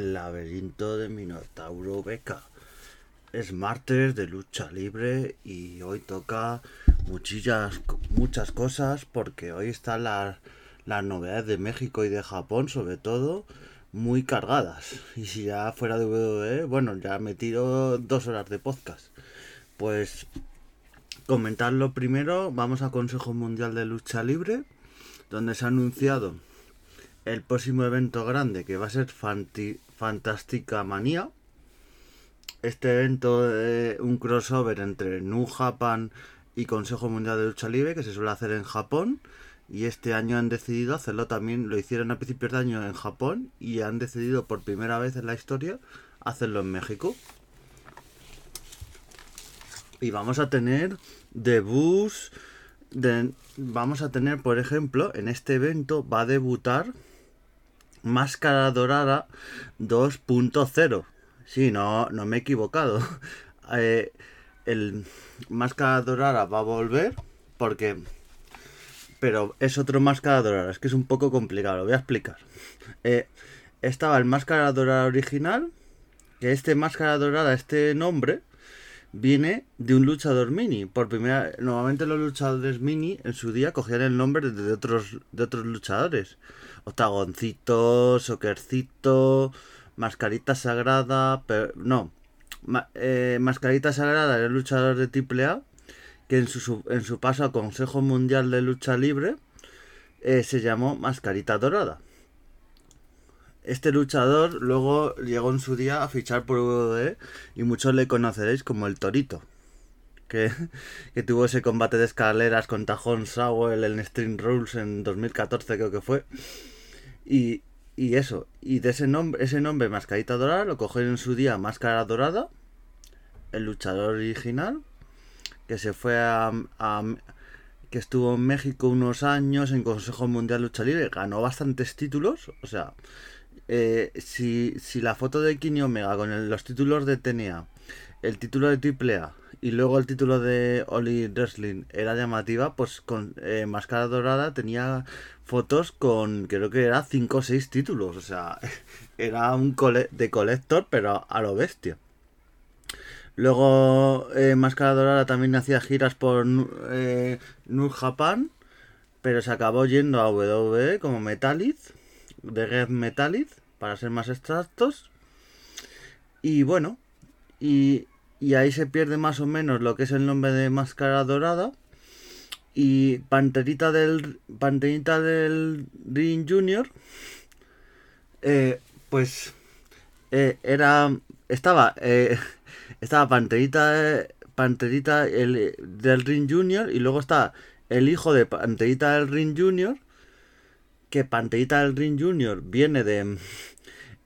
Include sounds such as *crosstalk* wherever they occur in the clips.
El laberinto de Minotauro Beca. Es martes de lucha libre y hoy toca muchillas, muchas cosas porque hoy están las, novedades de México y de Japón sobre todo muy cargadas. Y si ya fuera de WWE, bueno, ya me tiro dos horas de podcast. Pues comentarlo primero, vamos a Consejo Mundial de Lucha Libre, donde se ha anunciado el próximo evento grande que va a ser Fantástica Manía. Este evento es un crossover entre New Japan y Consejo Mundial de Lucha Libre que se suele hacer en Japón. Y este año han decidido hacerlo también, lo hicieron a principios de año en Japón y han decidido por primera vez en la historia hacerlo en México. Y vamos a tener debuts, de, vamos a tener por ejemplo en este evento va a debutar Máscara Dorada 2.0. Sí, no, no me he equivocado. *laughs* Eh, el Máscara Dorada va a volver porque... Pero es otro Máscara Dorada, es que es un poco complicado, lo voy a explicar. Eh, estaba el Máscara Dorada original, que este Máscara Dorada, este nombre, viene de un luchador mini. Por primera normalmente los luchadores mini en su día cogían el nombre de otros, de otros luchadores. Octagoncito, Soquercito, Mascarita Sagrada, pero, no. Eh, Mascarita Sagrada era el luchador de AAA que en su, en su paso a Consejo Mundial de Lucha Libre eh, se llamó Mascarita Dorada. Este luchador luego llegó en su día a fichar por WWE y muchos le conoceréis como el Torito. Que, tuvo ese combate de escaleras con Tajón Sawell en String Rules en 2014 creo que fue. Y, y eso, y de ese nombre, ese nombre Mascarita Dorada lo cogieron en su día Máscara Dorada, el luchador original, que se fue a, que estuvo en México unos años en Consejo Mundial Lucha Libre, ganó bastantes títulos, o sea, eh, si, si, la foto de Kenny Omega con los títulos de TNA, el título de AAA y luego el título de Oli Wrestling era llamativa, pues con eh, Máscara Dorada tenía fotos con creo que era 5 o 6 títulos, o sea, *laughs* era un cole de colector, pero a lo bestia. Luego eh, Máscara Dorada también hacía giras por eh, New Japan, pero se acabó yendo a WWE como Metallic, de Red Metallic para ser más exactos. Y bueno, y, ahí se pierde más o menos lo que es el nombre de Máscara Dorada. Y Panterita del, Panterita del Ring Junior, eh, pues eh, era, estaba, eh, *laughs* estaba Panterita, Panterita el, del Ring Junior y luego está el hijo de Panterita del Ring Junior, que Panterita del Ring Junior viene de,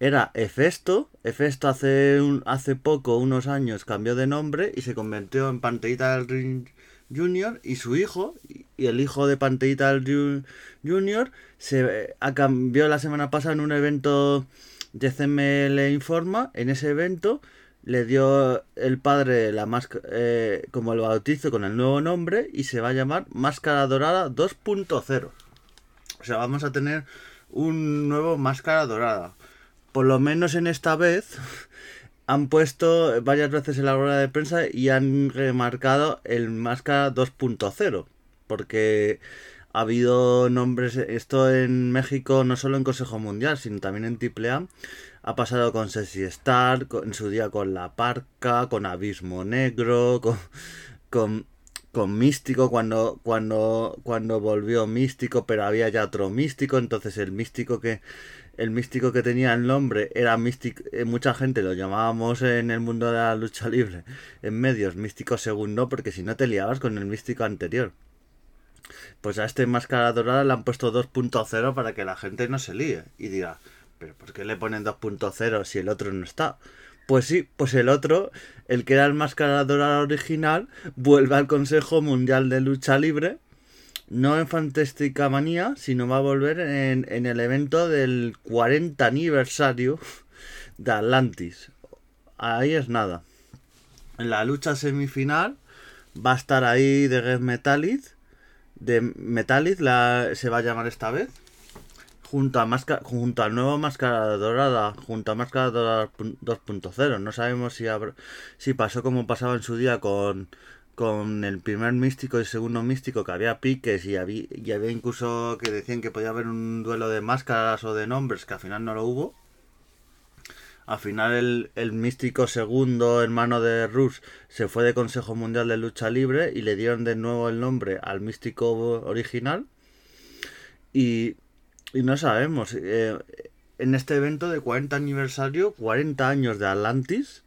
era Efesto. Efesto hace, un, hace poco, unos años, cambió de nombre y se convirtió en Panteita del Ring Junior. Y su hijo, y el hijo de Panteita del Junior, se cambió la semana pasada en un evento de CML Informa. En ese evento le dio el padre la máscara eh, como el bautizo con el nuevo nombre y se va a llamar Máscara Dorada 2.0. O sea, vamos a tener un nuevo Máscara Dorada por lo menos en esta vez, han puesto varias veces en la rueda de prensa y han remarcado el Máscara 2.0. Porque ha habido nombres, esto en México no solo en Consejo Mundial, sino también en AAA. Ha pasado con Sexy Star, en su día con La Parca, con Abismo Negro, con, con, con Místico cuando, cuando, cuando volvió Místico, pero había ya otro Místico, entonces el Místico que el místico que tenía el nombre era místico, eh, mucha gente lo llamábamos en el mundo de la lucha libre, en medios, místico segundo, porque si no te liabas con el místico anterior. Pues a este máscara dorada le han puesto 2.0 para que la gente no se líe y diga, pero ¿por qué le ponen 2.0 si el otro no está? Pues sí, pues el otro, el que era el máscara dorada original, vuelve al Consejo Mundial de Lucha Libre no en Fantástica Manía, sino va a volver en, en, el evento del 40 aniversario de Atlantis. Ahí es nada. En la lucha semifinal va a estar ahí de Red Metallic. De Metallic la, se va a llamar esta vez. junto a Máscara, junto al nuevo Máscara Dorada, junto a Máscara Dorada 2.0. No sabemos si, si pasó como pasaba en su día con, con el primer místico y segundo místico, que había piques y había, y había incluso que decían que podía haber un duelo de máscaras o de nombres, que al final no lo hubo. Al final el, el místico segundo hermano de Rus se fue de Consejo Mundial de Lucha Libre y le dieron de nuevo el nombre al místico original. Y, y no sabemos. Eh, en este evento de 40 aniversario, 40 años de Atlantis,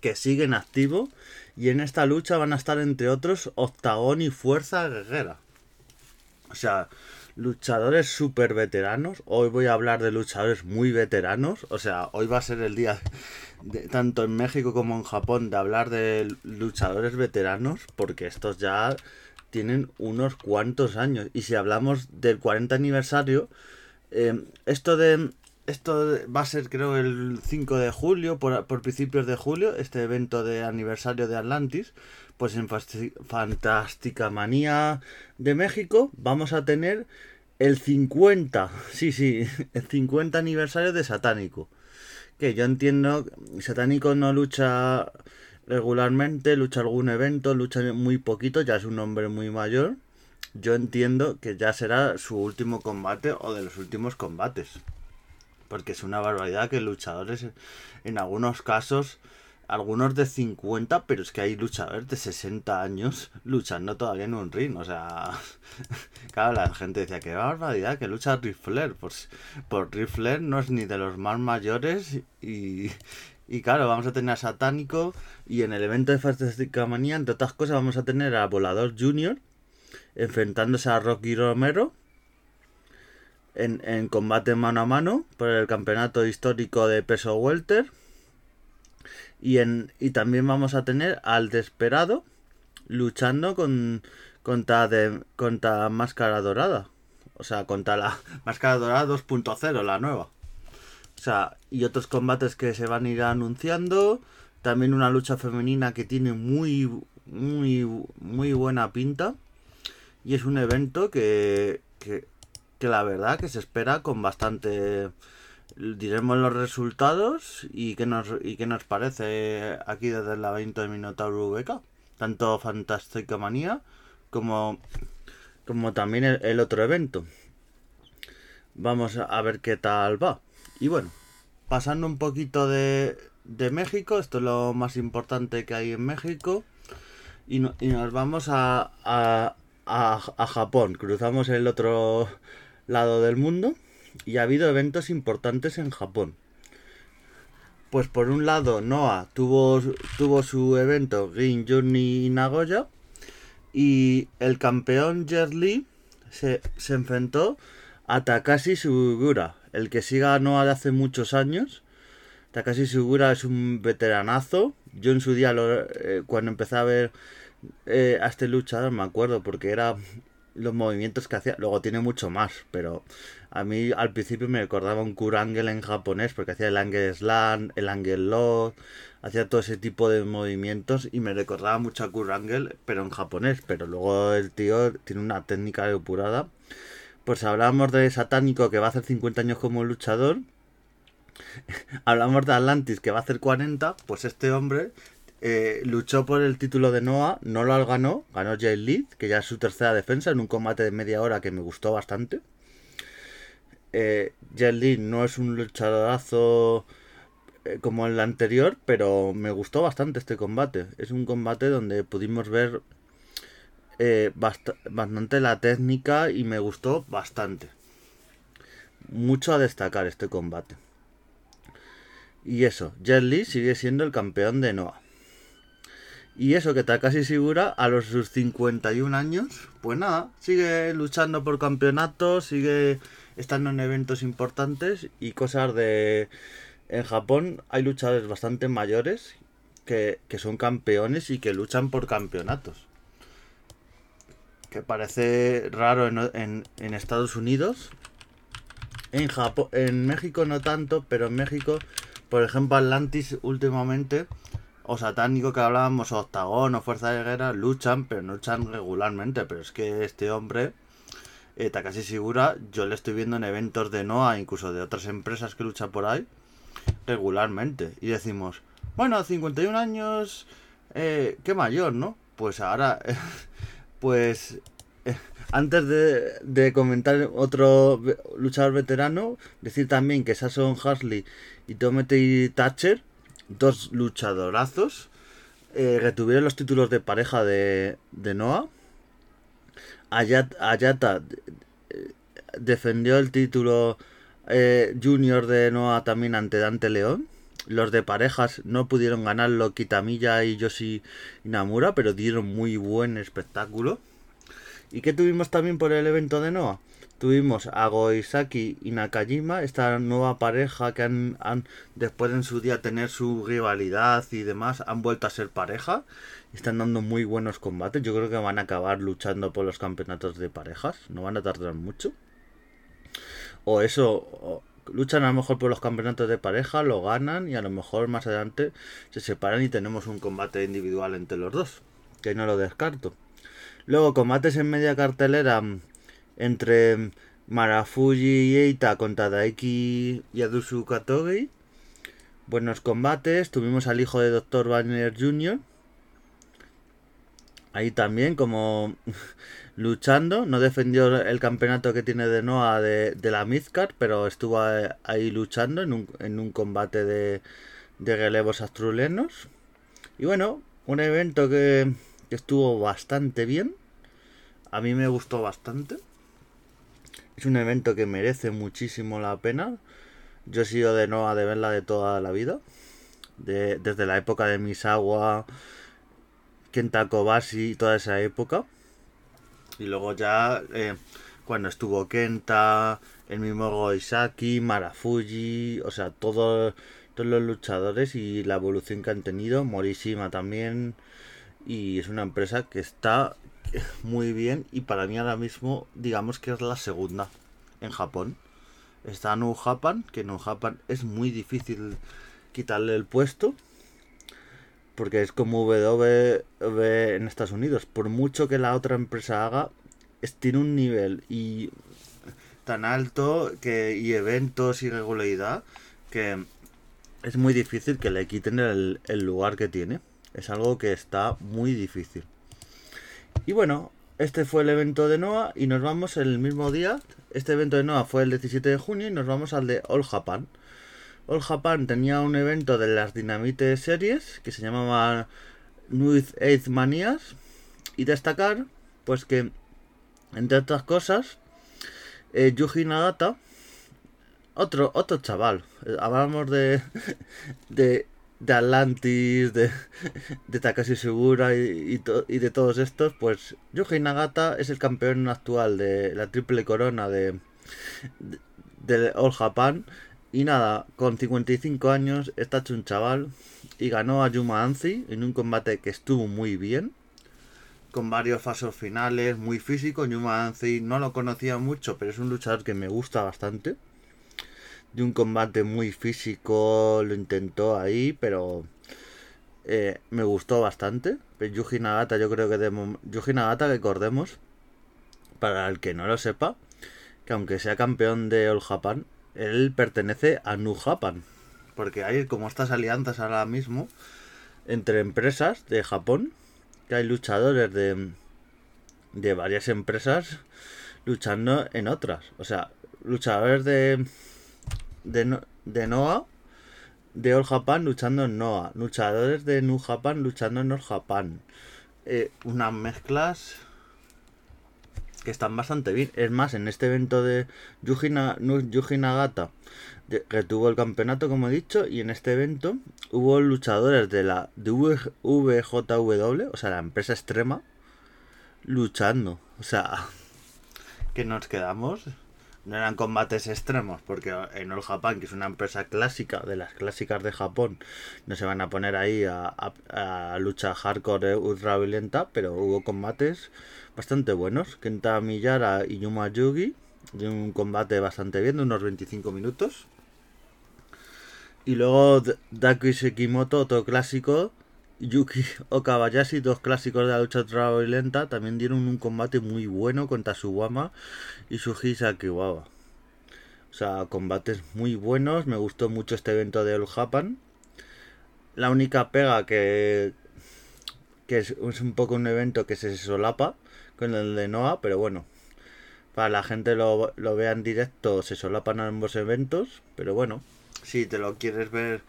que siguen activo. Y en esta lucha van a estar entre otros Octagón y Fuerza Guerrera. O sea, luchadores súper veteranos. Hoy voy a hablar de luchadores muy veteranos. O sea, hoy va a ser el día, de, tanto en México como en Japón, de hablar de luchadores veteranos. Porque estos ya tienen unos cuantos años. Y si hablamos del 40 aniversario, eh, esto de... Esto va a ser creo el 5 de julio, por, por principios de julio, este evento de aniversario de Atlantis pues en Fantástica Manía de México vamos a tener el 50, sí, sí, *laughs* el 50 aniversario de Satánico. Que yo entiendo, Satánico no lucha regularmente, lucha algún evento, lucha muy poquito, ya es un hombre muy mayor. Yo entiendo que ya será su último combate o de los últimos combates. Porque es una barbaridad que luchadores en algunos casos algunos de 50, pero es que hay luchadores de 60 años luchando todavía en un ring. O sea, *laughs* claro, la gente decía que barbaridad, que lucha Rifler. Pues por Rifler no es ni de los más mayores y, y claro, vamos a tener a Satánico y en el evento de Fantástica Manía, entre otras cosas, vamos a tener a Volador Junior enfrentándose a Rocky Romero en, en combate mano a mano por el campeonato histórico de peso welter y, en, y también vamos a tener al Desperado luchando con, contra, de, contra Máscara Dorada. O sea, contra la *laughs* Máscara Dorada 2.0, la nueva. O sea, y otros combates que se van a ir anunciando. También una lucha femenina que tiene muy, muy, muy buena pinta. Y es un evento que, que, que la verdad que se espera con bastante diremos los resultados y qué nos, y qué nos parece aquí desde el laberinto de Minotauro VK. Tanto Fantástica Manía como, como también el, otro evento. Vamos a ver qué tal va. Y bueno, pasando un poquito de, de México, esto es lo más importante que hay en México. Y, y nos vamos a, a, a Japón. Cruzamos el otro lado del mundo y ha habido eventos importantes en Japón. Pues por un lado, Noah tuvo, tuvo su evento Green Journey Nagoya y el campeón Jet se, se, enfrentó a Takashi Sugura, el que siga a Noah de hace muchos años. Takashi Sugura es un veteranazo. Yo en su día, eh, cuando empecé a ver eh, a este luchador, me acuerdo porque era los movimientos que hacía. Luego tiene mucho más, pero a mí al principio me recordaba un Kurangel en japonés porque hacía el Angel Slam, el Angel Load, hacía todo ese tipo de movimientos y me recordaba mucho a Kurangel, pero en japonés. Pero luego el tío tiene una técnica depurada. Pues hablamos de Satánico que va a hacer 50 años como luchador. *laughs* hablamos de Atlantis que va a hacer 40. Pues este hombre eh, luchó por el título de Noah, no lo ganó, ganó Jay Lead, que ya es su tercera defensa en un combate de media hora que me gustó bastante. Eh, Jet no es un luchadorazo eh, como el anterior, pero me gustó bastante este combate. Es un combate donde pudimos ver eh, bastante la técnica y me gustó bastante. Mucho a destacar este combate. Y eso, Jet sigue siendo el campeón de Noah. Y eso que está casi segura a los sus 51 años, pues nada, sigue luchando por campeonatos, sigue estando en eventos importantes y cosas de... En Japón hay luchadores bastante mayores que, son campeones y que luchan por campeonatos. Que parece raro en, en, Estados Unidos. En, Japón, en México no tanto, pero en México, por ejemplo, Atlantis últimamente, o Satánico que hablábamos, o Octagón o Fuerza de Guerra, luchan, pero no luchan regularmente. Pero es que este hombre eh, Takashi Shigura, yo le estoy viendo en eventos de Noah, incluso de otras empresas que luchan por ahí, regularmente. Y decimos, bueno, 51 años, eh, qué mayor, ¿no? Pues ahora, *laughs* pues eh, antes de, comentar otro luchador veterano, decir también que Sasson Harsley y Tomete Thatcher, dos luchadorazos, eh, retuvieron los títulos de pareja de, de Noah. Ayata, eh, defendió el título eh, junior de Noah también ante Dante León. Los de parejas no pudieron ganarlo Kitamiya y Yoshi Inamura, pero dieron muy buen espectáculo. ¿Y qué tuvimos también por el evento de Noah? Tuvimos a Goisaki y Nakajima, esta nueva pareja que han, han, después en su día tener su rivalidad y demás, han vuelto a ser pareja. Están dando muy buenos combates. Yo creo que van a acabar luchando por los campeonatos de parejas. No van a tardar mucho. O eso, luchan a lo mejor por los campeonatos de pareja, lo ganan y a lo mejor más adelante se separan y tenemos un combate individual entre los dos. Que no lo descarto. Luego, combates en media cartelera entre Marafuji y Eita contra Daiki y Adusu Katogi. Buenos combates. Tuvimos al hijo de Dr. Banner Jr. Ahí también, como *laughs* luchando. No defendió el campeonato que tiene de Noah de, la Midcard, pero estuvo ahí luchando en un, en un combate de, de relevos astrulenos. Y bueno, un evento que, que estuvo bastante bien. A mí me gustó bastante. Es un evento que merece muchísimo la pena. Yo he sido de Noah de verla de toda la vida. De, desde la época de Misawa, Kenta Kobashi, toda esa época. Y luego ya eh, cuando estuvo Kenta, el mismo Goisaki, Marafuji, o sea, todos, todos los luchadores y la evolución que han tenido. Morishima también. Y es una empresa que está muy bien y para mí ahora mismo digamos que es la segunda en Japón. Está New Japan, que New Japan es muy difícil quitarle el puesto porque es como W en Estados Unidos. Por mucho que la otra empresa haga, es, tiene un nivel y tan alto que y eventos y regularidad que es muy difícil que le quiten el, el lugar que tiene. Es algo que está muy difícil. Y bueno, este fue el evento de Noah y nos vamos el mismo día. Este evento de Noah fue el 17 de junio y nos vamos al de All Japan. All Japan tenía un evento de las Dinamite series que se llamaba New Eight Manias y destacar pues que entre otras cosas eh, Yuji Nagata otro otro chaval eh, hablamos de *laughs* de de Atlantis, de, de Takashi Segura y, y, de todos estos, pues Yuji Nagata es el campeón actual de la triple corona de, de, All Japan. Y nada, con 55 años está hecho un chaval y ganó a Yuma Anzi en un combate que estuvo muy bien. Con varios fasos finales, muy físico. Yuma Anzi no lo conocía mucho, pero es un luchador que me gusta bastante de un combate muy físico, lo intentó ahí, pero eh, me gustó bastante. Yuji Nagata, yo creo que de Yuji Nagata, recordemos, para el que no lo sepa, que aunque sea campeón de All Japan, él pertenece a New Japan. Porque hay como estas alianzas ahora mismo entre empresas de Japón, que hay luchadores de, de varias empresas luchando en otras. O sea, luchadores de de, de Noah de All Japan luchando en Noah. Luchadores de New Japan luchando en All Japan. Eh, unas mezclas que están bastante bien. Es más, en este evento de Yuji, Nagata retuvo el campeonato, como he dicho, y en este evento hubo luchadores de la de VJW, o sea, la empresa extrema, luchando. O sea, *laughs* que nos quedamos no eran combates extremos, porque en All Japan, que es una empresa clásica, de las clásicas de Japón, no se van a poner ahí a, a, lucha hardcore ultra violenta, pero hubo combates bastante buenos. Kenta Miyara y Yuma Yugi, de un combate bastante bien, de unos 25 minutos. Y luego Daki Sekimoto, otro clásico, Yuki Okabayashi, dos clásicos de la lucha lenta, también dieron un combate muy bueno contra Suwama y Suji Sakiwawa. O sea, combates muy buenos, me gustó mucho este evento de All Japan. La única pega que, que es, un poco un evento que se solapa con el de Noah, pero bueno, para la gente lo, lo vea en directo se solapan ambos eventos, pero bueno, si te lo quieres ver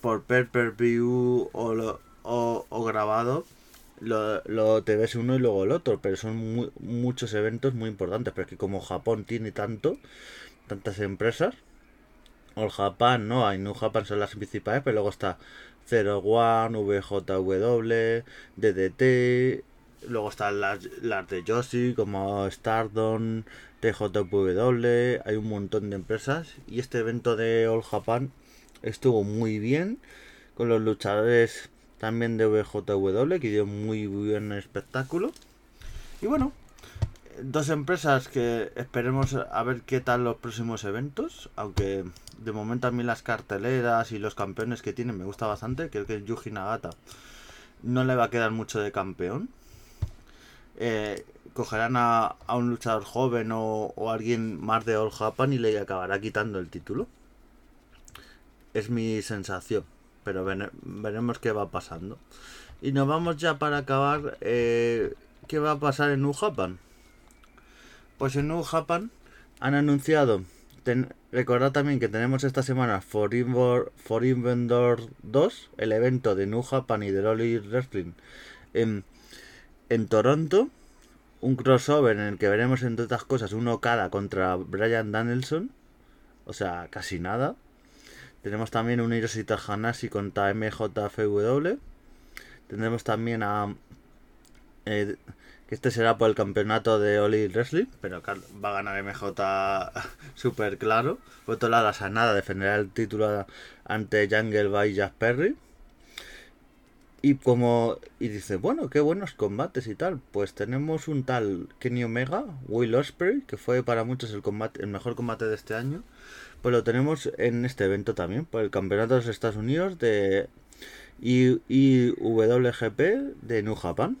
por per per view o, o, grabado, lo, lo, te ves uno y luego el otro, pero son muchos eventos muy importantes, pero es que como Japón tiene tanto, tantas empresas, All Japan, ¿no? Hay New Japan son las principales, pero luego está Zero One, VJW, DDT, luego están las, las de Yoshi como Stardom, TJW, hay un montón de empresas y este evento de All Japan estuvo muy bien con los luchadores también de VJW que dio muy buen espectáculo. Y bueno dos empresas que esperemos a ver qué tal los próximos eventos aunque de momento a mí las carteleras y los campeones que tienen me gusta bastante creo que Yuji Nagata no le va a quedar mucho de campeón. Eh, cogerán a, un luchador joven o, o alguien más de All Japan y le acabará quitando el título es mi sensación. Pero veremos qué va pasando. Y nos vamos ya para acabar. Eh, ¿Qué va a pasar en New Japan? Pues en New Japan han anunciado. recordad también que tenemos esta semana For, For Inventor 2, el evento de New Japan y de Lolly Wrestling en, en Toronto. Un crossover en el que veremos, entre otras cosas, un Okada contra Brian Danielson. O sea, casi nada. Tenemos también un Hiroshi Hanashi contra MJFW. Tendremos también a. Eh, que este será por el campeonato de Oli Wrestling, pero va a ganar MJ *laughs* super claro. Por otro lado, Sanada defenderá el título ante Jungle by Jack Perry. Y como. Y dice, bueno, qué buenos combates y tal. Pues tenemos un tal Kenny Omega, Will Ospreay, que fue para muchos el combate, el mejor combate de este año. Pues lo tenemos en este evento también, por el Campeonato de los Estados Unidos de IWGP de New Japan.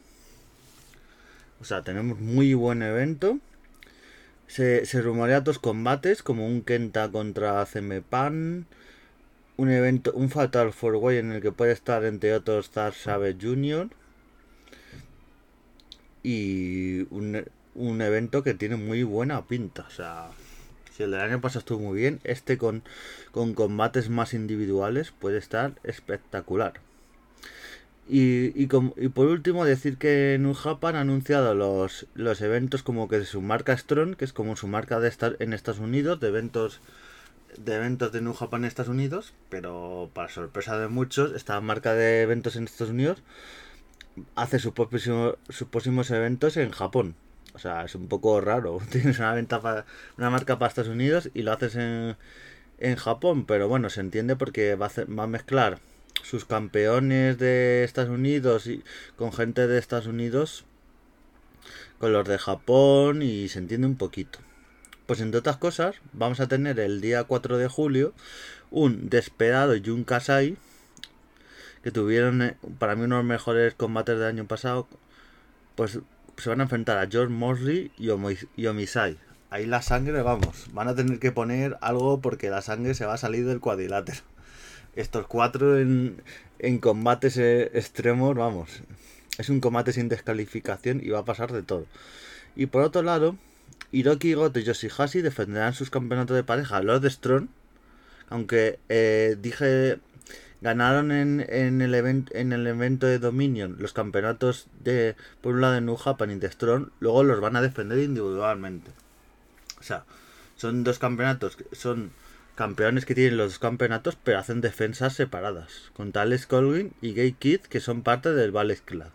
O sea, tenemos muy buen evento. Se, rumorea dos combates, como un Kenta contra CM un evento, un Fatal Four Way en el que puede estar entre otros Star Savage Jr. Y un, un evento que tiene muy buena pinta. O sea, si el del año pasado estuvo muy bien, este con, con combates más individuales puede estar espectacular. Y, y, por último decir que New Japan ha anunciado los, los eventos como que su marca Strong, que es como su marca de estar en Estados Unidos, de eventos de eventos de New Japan en Estados Unidos, pero para sorpresa de muchos, esta marca de eventos en Estados Unidos hace sus próximos eventos en Japón. O sea, es un poco raro. *laughs* Tienes una venta una marca para Estados Unidos y lo haces en, en Japón, pero bueno, se entiende porque va a, mezclar sus campeones de Estados Unidos y con gente de Estados Unidos con los de Japón y se entiende un poquito. Pues entre otras cosas, vamos a tener el día 4 de julio un Despedado y un Kasai que tuvieron eh, para mí unos mejores combates del año pasado. Pues se van a enfrentar a George Mosley y, Omisai. Ahí la sangre, vamos, van a tener que poner algo porque la sangre se va a salir del cuadrilátero. Estos cuatro en, en combates eh, extremos, vamos, es un combate sin descalificación y va a pasar de todo. Y por otro lado, Hiroki Goto y Yoshihashi defenderán sus campeonatos de pareja, los de Strong. Aunque eh, dije ganaron en, en, el evento en el evento de Dominion los campeonatos de por un lado de New Japan y de Strong, luego los van a defender individualmente. O sea, son dos campeonatos, son campeones que tienen los dos campeonatos, pero hacen defensas separadas, con tales Colvin y Gay Kid que son parte del Ballet Club.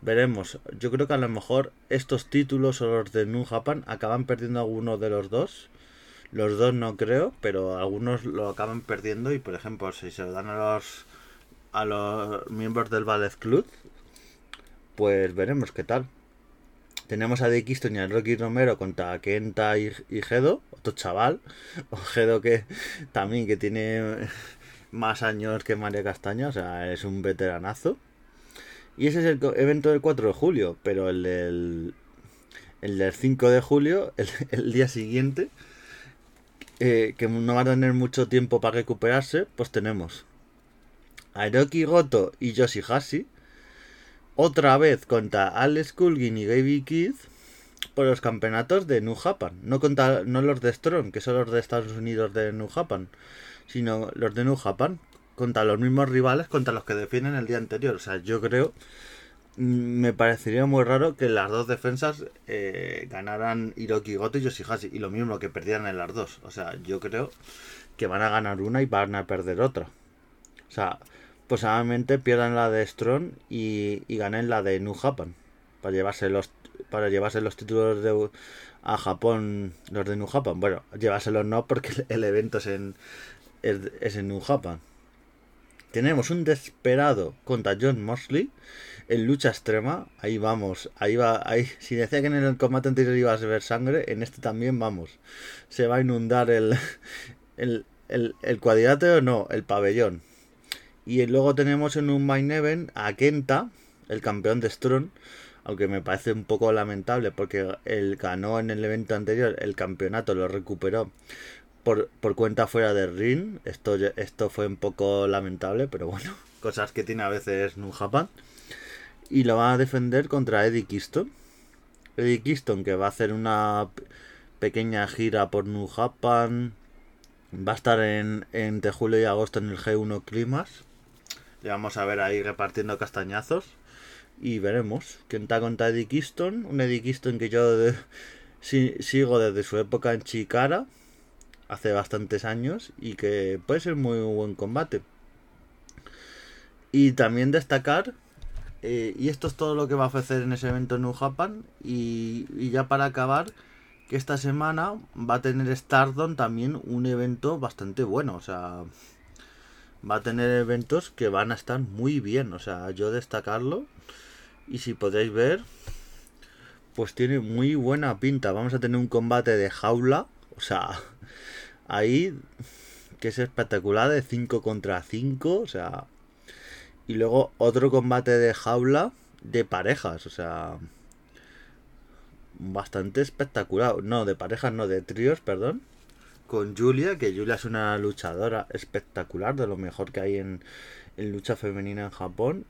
Veremos, yo creo que a lo mejor estos títulos o los de New Japan acaban perdiendo alguno de los dos los dos no creo, pero algunos lo acaban perdiendo y por ejemplo si se lo dan a los a los miembros del Ballet Club, pues veremos qué tal. Tenemos a Dick Easton y a Rocky Romero contra Kenta y, Gedo, otro chaval, *laughs* o Gedo que también que tiene más años que María Castaña, o sea, es un veteranazo. Y ese es el evento del 4 de julio, pero el del, el del 5 de julio, *laughs* el, día siguiente, eh, que no va a tener mucho tiempo para recuperarse, pues tenemos a Hiroki Goto y Yoshihashi, otra vez contra Alex Kulgin y Gaby Keith por los campeonatos de New Japan. No, contra, no los de Strong, que son los de Estados Unidos de New Japan, sino los de New Japan. Contra los mismos rivales contra los que defienden el día anterior. O sea, yo creo. Mm, me parecería muy raro que las dos defensas eh, ganaran Hiroki Goto y Yoshihashi. Y lo mismo que perdieran en las dos. O sea, yo creo que van a ganar una y van a perder otra. O sea, posiblemente pierdan la de Strong y, ganen la de New Japan para llevarse los para llevarse los títulos de a Japón los de New Japan bueno llevárselos no porque el evento es en es, en New Japan tenemos un desesperado contra John Mosley en lucha extrema. Ahí vamos ahí va ahí si decía que en el combate anterior iba a ver sangre en este también vamos. Se va a inundar el *laughs* el, el, el cuadrilátero no el pabellón. Y luego tenemos en un main event a Kenta, el campeón de Strong, aunque me parece un poco lamentable porque él ganó en el evento anterior el campeonato, lo recuperó por, cuenta fuera del ring. Esto, esto fue un poco lamentable, pero bueno, *laughs* cosas que tiene a veces New Japan. Y lo va a defender contra Eddie Kingston. Eddie Kingston que va a hacer una pequeña gira por New Japan. Va a estar en, entre julio y agosto en el G1 Climax le vamos a ver ahí repartiendo castañazos. Y veremos. quién está contra Eddie Kingston. Un Eddie Kingston que yo sigo desde su época en Chicara. Hace bastantes años. Y que puede ser muy buen combate. Y también destacar. Eh, y esto es todo lo que va a ofrecer en ese evento en New Japan. Y, y ya para acabar que esta semana va a tener Stardom también un evento bastante bueno. O sea, va a tener eventos que van a estar muy bien. O sea, yo destacarlo. Y si podéis ver, pues tiene muy buena pinta. Vamos a tener un combate de jaula. O sea, ahí que es espectacular de 5 contra 5. O sea, y luego otro combate de jaula de parejas. O sea, bastante espectacular. No, de parejas, no, de tríos, perdón con Julia, que Julia es una luchadora espectacular, de lo mejor que hay en, lucha femenina en Japón.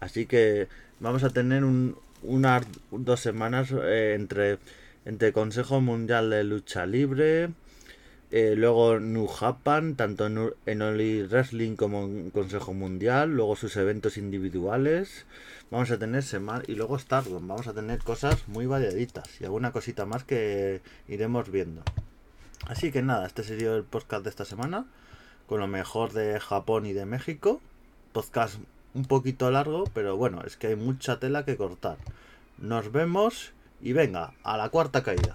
Así que vamos a tener un, unas dos semanas eh, entre, entre Consejo Mundial de Lucha Libre, eh, luego New Japan, tanto en, en Oli Wrestling como en Consejo Mundial, luego sus eventos individuales. Vamos a tener semana y luego Stardom. Vamos a tener cosas muy variaditas y alguna cosita más que iremos viendo. Así que nada, este sería el podcast de esta semana, con lo mejor de Japón y de México. Podcast un poquito largo, pero bueno, es que hay mucha tela que cortar. Nos vemos y venga, a la cuarta caída.